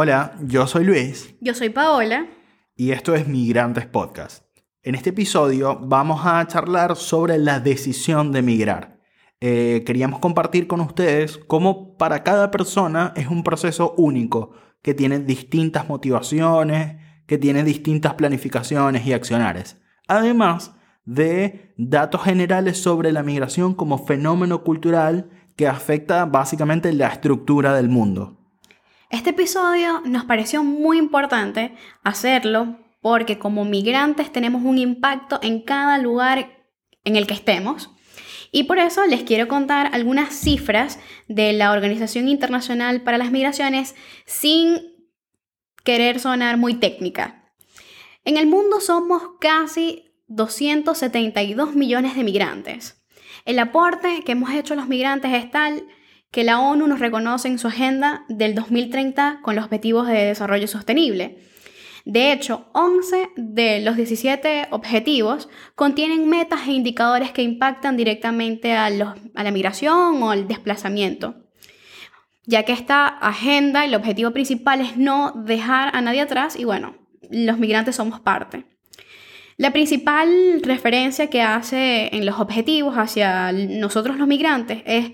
Hola, yo soy Luis. Yo soy Paola. Y esto es Migrantes Podcast. En este episodio vamos a charlar sobre la decisión de migrar. Eh, queríamos compartir con ustedes cómo para cada persona es un proceso único, que tiene distintas motivaciones, que tiene distintas planificaciones y accionares. Además de datos generales sobre la migración como fenómeno cultural que afecta básicamente la estructura del mundo. Este episodio nos pareció muy importante hacerlo porque como migrantes tenemos un impacto en cada lugar en el que estemos. Y por eso les quiero contar algunas cifras de la Organización Internacional para las Migraciones sin querer sonar muy técnica. En el mundo somos casi 272 millones de migrantes. El aporte que hemos hecho los migrantes es tal que la ONU nos reconoce en su agenda del 2030 con los Objetivos de Desarrollo Sostenible. De hecho, 11 de los 17 objetivos contienen metas e indicadores que impactan directamente a, a la migración o al desplazamiento, ya que esta agenda, el objetivo principal es no dejar a nadie atrás y bueno, los migrantes somos parte. La principal referencia que hace en los objetivos hacia nosotros los migrantes es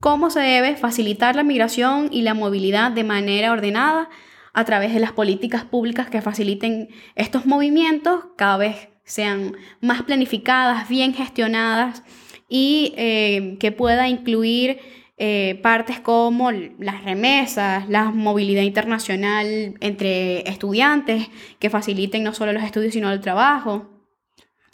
cómo se debe facilitar la migración y la movilidad de manera ordenada a través de las políticas públicas que faciliten estos movimientos, cada vez sean más planificadas, bien gestionadas y eh, que pueda incluir eh, partes como las remesas, la movilidad internacional entre estudiantes, que faciliten no solo los estudios, sino el trabajo.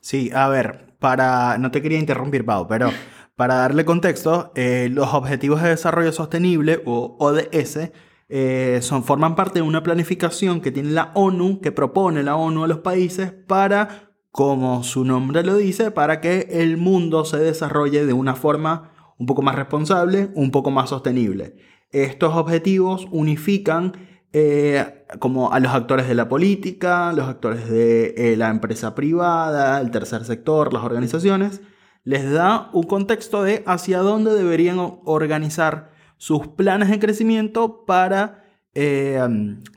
Sí, a ver, para... No te quería interrumpir, Pau, pero para darle contexto, eh, los Objetivos de Desarrollo Sostenible, o ODS, eh, son, forman parte de una planificación que tiene la ONU, que propone la ONU a los países para, como su nombre lo dice, para que el mundo se desarrolle de una forma un poco más responsable, un poco más sostenible. Estos objetivos unifican eh, como a los actores de la política, los actores de la empresa privada, el tercer sector, las organizaciones, les da un contexto de hacia dónde deberían organizar sus planes de crecimiento para, eh,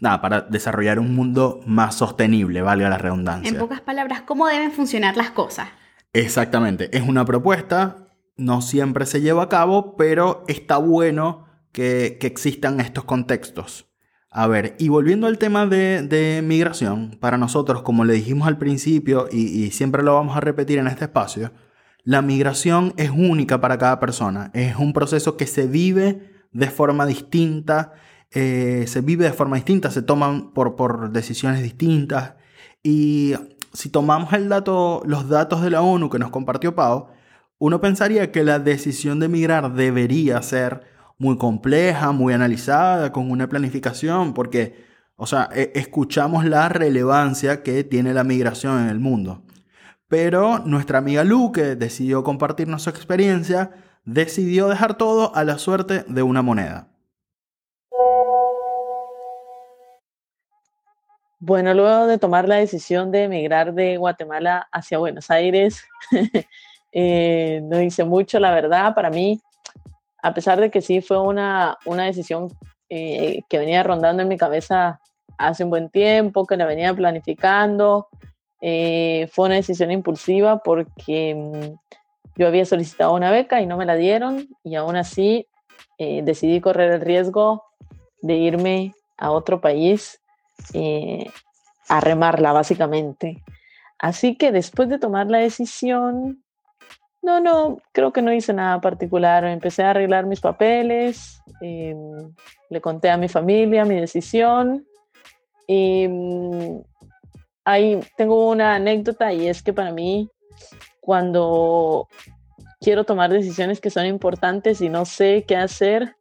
nada, para desarrollar un mundo más sostenible, valga la redundancia. En pocas palabras, ¿cómo deben funcionar las cosas? Exactamente, es una propuesta, no siempre se lleva a cabo, pero está bueno que, existan estos contextos. A ver, y volviendo al tema de, migración, para nosotros, como le dijimos al principio y siempre lo vamos a repetir en este espacio, la migración es única para cada persona, es un proceso que se vive de forma distinta, eh, se vive de forma distinta, se toman por, por decisiones distintas. Y si tomamos el dato, los datos de la ONU que nos compartió Pau, uno pensaría que la decisión de migrar debería ser muy compleja, muy analizada, con una planificación, porque, o sea, e, escuchamos la relevancia que tiene la migración en el mundo. Pero nuestra amiga Lu, que decidió compartirnos su experiencia, decidió dejar todo a la suerte de una moneda. Bueno, luego de tomar la decisión de emigrar de Guatemala hacia Buenos Aires, eh, no hice mucho, la verdad, para mí, a pesar de que sí fue una, una decisión eh, que venía rondando en mi cabeza hace un buen tiempo, que la venía planificando, eh, fue una decisión impulsiva porque mm, yo había solicitado una beca y no me la dieron y aún así eh, decidí correr el riesgo de irme a otro país eh, a remarla básicamente. Así que después de tomar la decisión, no, no, creo que no hice nada particular. Empecé a arreglar mis papeles, em, le conté a mi familia mi decisión y mm, ahí tengo una anécdota y es que para mí cuando quiero tomar decisiones que son importantes y no sé qué hacer,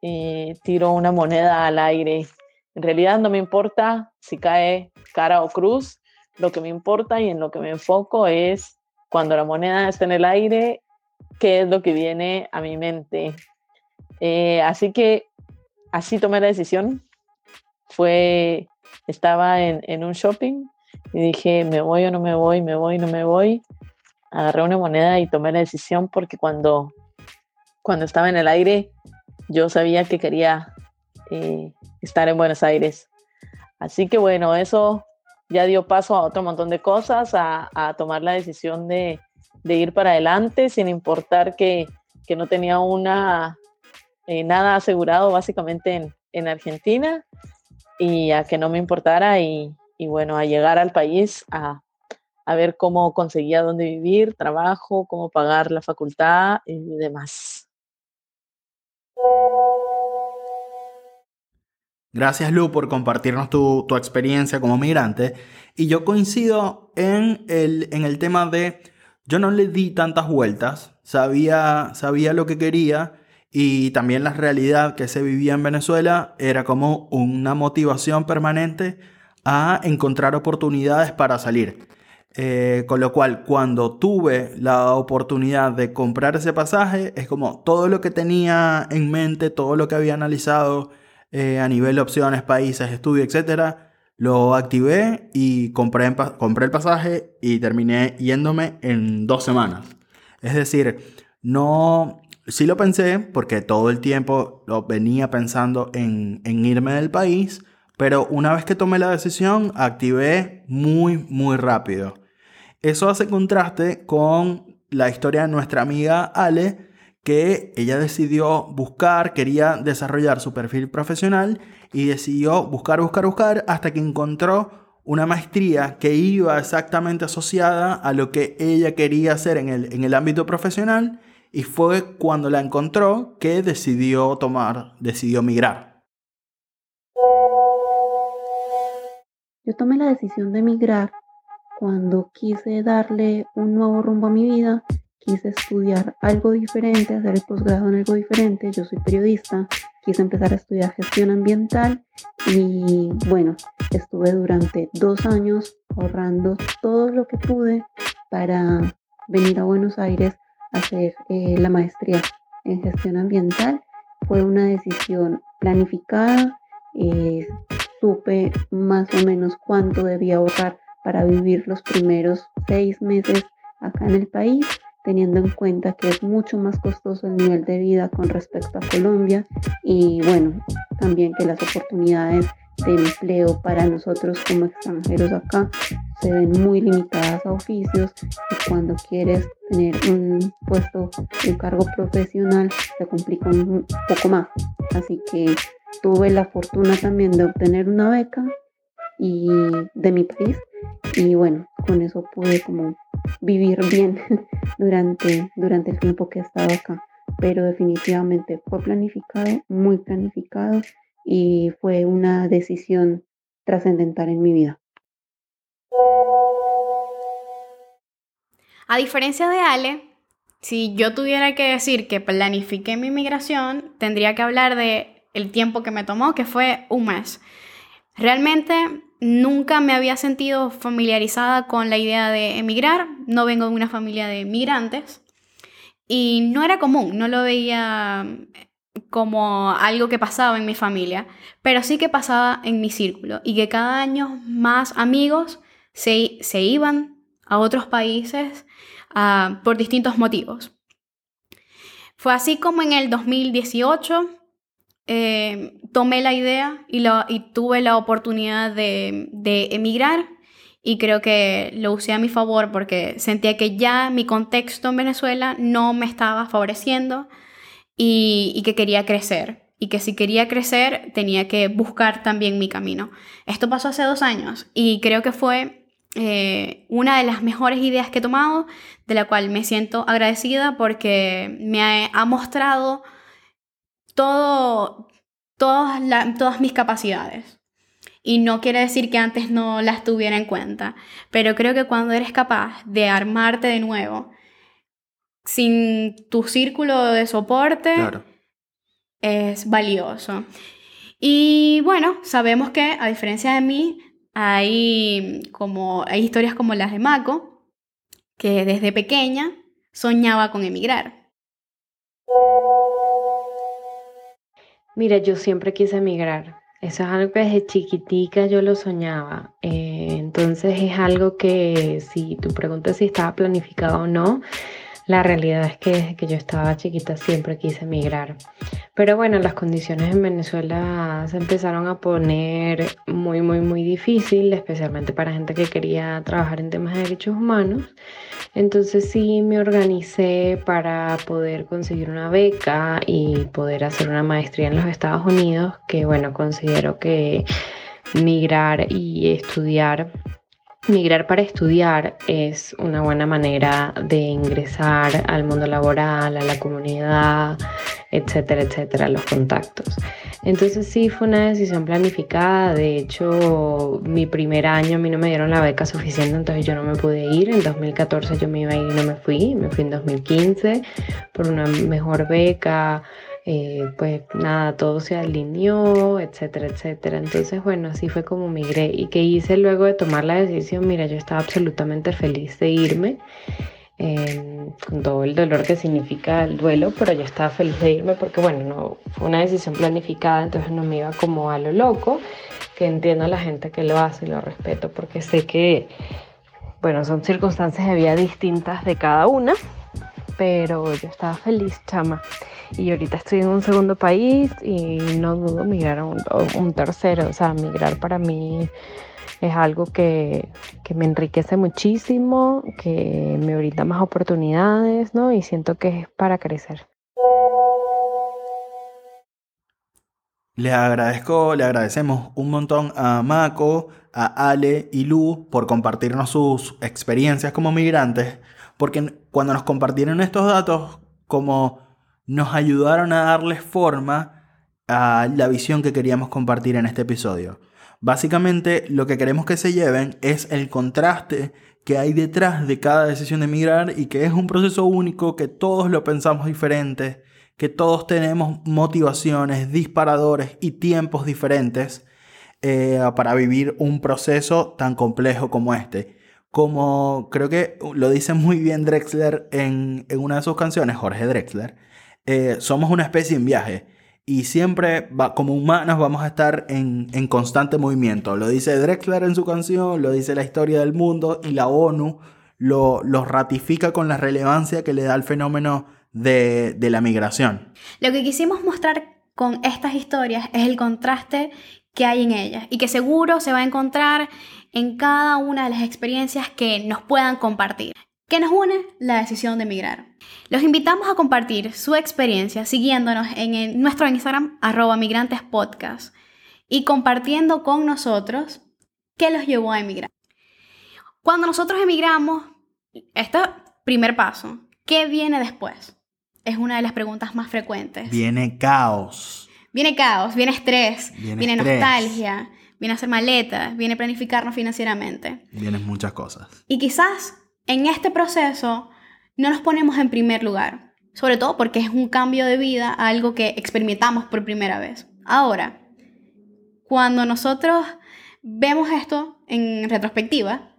eh, tiro una moneda al aire. En realidad no me importa si cae cara o cruz, lo que me importa y en lo que me enfoco es cuando la moneda está en el aire, qué es lo que viene a mi mente. Eh, así que así tomé la decisión. Fue estaba en, un shopping y dije, me voy o no me voy, me voy, no me voy. Agarré una moneda y tomé la decisión porque cuando, cuando estaba en el aire yo sabía que quería eh, estar en Buenos Aires. Así que bueno, eso ya dio paso a otro montón de cosas, a, tomar la decisión de, ir para adelante sin importar que, no tenía una, eh, nada asegurado básicamente en, Argentina y a que no me importara y, y bueno, a llegar al país a, a ver cómo conseguía dónde vivir, trabajo, cómo pagar la facultad y demás. Gracias Lu por compartirnos tu, experiencia como migrante. Y yo coincido en el, en el tema de, yo no le di tantas vueltas, sabía, sabía lo que quería y también la realidad que se vivía en Venezuela era como una motivación permanente a encontrar oportunidades para salir. Eh, con lo cual, cuando tuve la oportunidad de comprar ese pasaje, es como todo lo que tenía en mente, todo lo que había analizado eh, a nivel de opciones, países, estudio, etcétera, lo activé y compré, compré el pasaje y terminé yéndome en dos semanas. Es decir, no, sí lo pensé porque todo el tiempo lo venía pensando en, en irme del país, pero una vez que tomé la decisión, activé muy, muy rápido. Eso hace contraste con la historia de nuestra amiga Ale, que ella decidió buscar, quería desarrollar su perfil profesional y decidió buscar, buscar, buscar hasta que encontró una maestría que iba exactamente asociada a lo que ella quería hacer en el, en el ámbito profesional y fue cuando la encontró que decidió tomar, decidió migrar. Yo tomé la decisión de migrar cuando quise darle un nuevo rumbo a mi vida, quise estudiar algo diferente, hacer el posgrado en algo diferente. Yo soy periodista, quise empezar a estudiar gestión ambiental y bueno, estuve durante dos años ahorrando todo lo que pude para venir a Buenos Aires hacer eh, la maestría en gestión ambiental. Fue una decisión planificada, eh, supe más o menos cuánto debía ahorrar para vivir los primeros seis meses acá en el país, teniendo en cuenta que es mucho más costoso el nivel de vida con respecto a Colombia y bueno, también que las oportunidades de empleo para nosotros como extranjeros acá se ven muy limitadas a oficios y cuando quieres tener un puesto, un cargo profesional, se complica un poco más. Así que tuve la fortuna también de obtener una beca y de mi país y bueno, con eso pude como vivir bien durante, durante el tiempo que he estado acá. Pero definitivamente fue planificado, muy planificado y fue una decisión trascendental en mi vida. A diferencia de Ale, si yo tuviera que decir que planifiqué mi migración, tendría que hablar de el tiempo que me tomó, que fue un mes. Realmente nunca me había sentido familiarizada con la idea de emigrar, no vengo de una familia de migrantes y no era común, no lo veía como algo que pasaba en mi familia, pero sí que pasaba en mi círculo y que cada año más amigos se, se iban a otros países ah, por distintos motivos. Fue así como en el 2018 eh, tomé la idea y, tuve la oportunidad de, emigrar y creo que lo usé a mi favor porque sentía que ya mi contexto en Venezuela no me estaba favoreciendo y, que quería crecer y que si quería crecer tenía que buscar también mi camino. Esto pasó hace dos años y creo que fue eh, una de las mejores ideas que he tomado, de la cual me siento agradecida porque me ha mostrado todo, todas, todas mis capacidades. Y no quiere decir que antes no las tuviera en cuenta, pero creo que cuando eres capaz de armarte de nuevo, sin tu círculo de soporte, es valioso. Y bueno, sabemos que a diferencia de mí, hay, como, hay historias como las de Mako, que desde pequeña soñaba con emigrar. Mira, yo siempre quise emigrar. Eso es algo que desde chiquitica yo lo soñaba. Eh, entonces es algo que si tú preguntas si estaba planificado o no, La realidad es que desde que yo estaba chiquita siempre quise emigrar. Pero bueno, las condiciones en Venezuela se empezaron a poner muy, muy, muy difícil, especialmente para gente que quería trabajar en temas de derechos humanos. Entonces sí me organicé para poder conseguir una beca y poder hacer una maestría en los Estados Unidos, que bueno, considero que migrar y estudiar Migrar para estudiar es una buena manera de ingresar al mundo laboral, a la comunidad, etcétera, etcétera, los contactos. Entonces sí fue una decisión planificada, de hecho mi primer año a mí no me dieron la beca suficiente, entonces yo no me pude ir, en 2014 yo me iba a ir y no me fui, me fui en 2015 por una mejor beca, eh, pues nada, todo se alineó, etcétera, etcétera. Entonces, bueno, así fue como migré. ¿Y que hice luego de tomar la decisión? Mira, yo estaba absolutamente feliz de irme, con todo el dolor que significa el duelo, pero yo estaba feliz de irme porque, bueno, no, fue una decisión planificada, entonces no me iba como a lo loco, que entiendo a la gente que lo hace y lo respeto porque sé que, bueno, son circunstancias de vida distintas de cada una, pero yo estaba feliz, chama y ahorita estoy en un segundo país y no dudo migrar a un, tercero. O sea, migrar para mí es algo que, que, me enriquece muchísimo, que me brinda más oportunidades, ¿no? Y siento que es para crecer. Le agradezco, le agradecemos un montón a Mako, a Ale y Lu por compartirnos sus experiencias como migrantes, porque cuando nos compartieron estos datos como nos ayudaron a darles forma a la visión que queríamos compartir en este episodio. Básicamente lo que queremos que se lleven es el contraste que hay detrás de cada decisión de emigrar y que es un proceso único, que todos lo pensamos diferente, que todos tenemos motivaciones, disparadores y tiempos diferentes eh, para vivir un proceso tan complejo como este. Como creo que lo dice muy bien Drexler en, en una de sus canciones, Jorge Drexler, eh, somos una especie en viaje y siempre como humanos vamos a estar en, constante movimiento. Lo dice Drexler en su canción, lo dice la historia del mundo y la ONU lo, ratifica con la relevancia que le da el fenómeno de, de la migración. Lo que quisimos mostrar con estas historias es el contraste que hay en ellas y que seguro se va a encontrar en cada una de las experiencias que nos puedan compartir. ¿Qué nos une? La decisión de emigrar. Los invitamos a compartir su experiencia siguiéndonos en nuestro Instagram arroba migrantespodcast y compartiendo con nosotros qué los llevó a emigrar. Cuando nosotros emigramos, este primer paso, ¿qué viene después? Es una de las preguntas más frecuentes. Viene caos. Viene caos, viene estrés, viene, nostalgia, viene hacer maletas, viene planificarnos financieramente. Vienen muchas cosas. Y quizás en este proceso no nos ponemos en primer lugar, sobre todo porque es un cambio de vida, algo que experimentamos por primera vez. Ahora, cuando nosotros vemos esto en retrospectiva,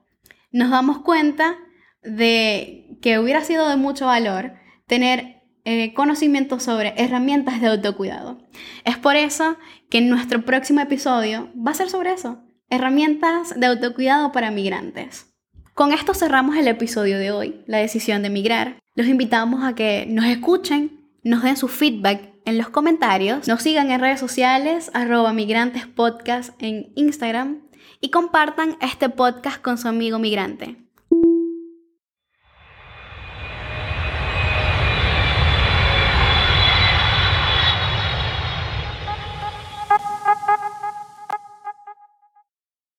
nos damos cuenta de que hubiera sido de mucho valor tener eh, conocimiento sobre herramientas de autocuidado. Es por eso que nuestro próximo episodio va a ser sobre eso, herramientas de autocuidado para migrantes. Con esto cerramos el episodio de hoy, la decisión de emigrar. Los invitamos a que nos escuchen, nos den su feedback en los comentarios, nos sigan en redes sociales, arroba migrantespodcast en Instagram y compartan este podcast con su amigo migrante.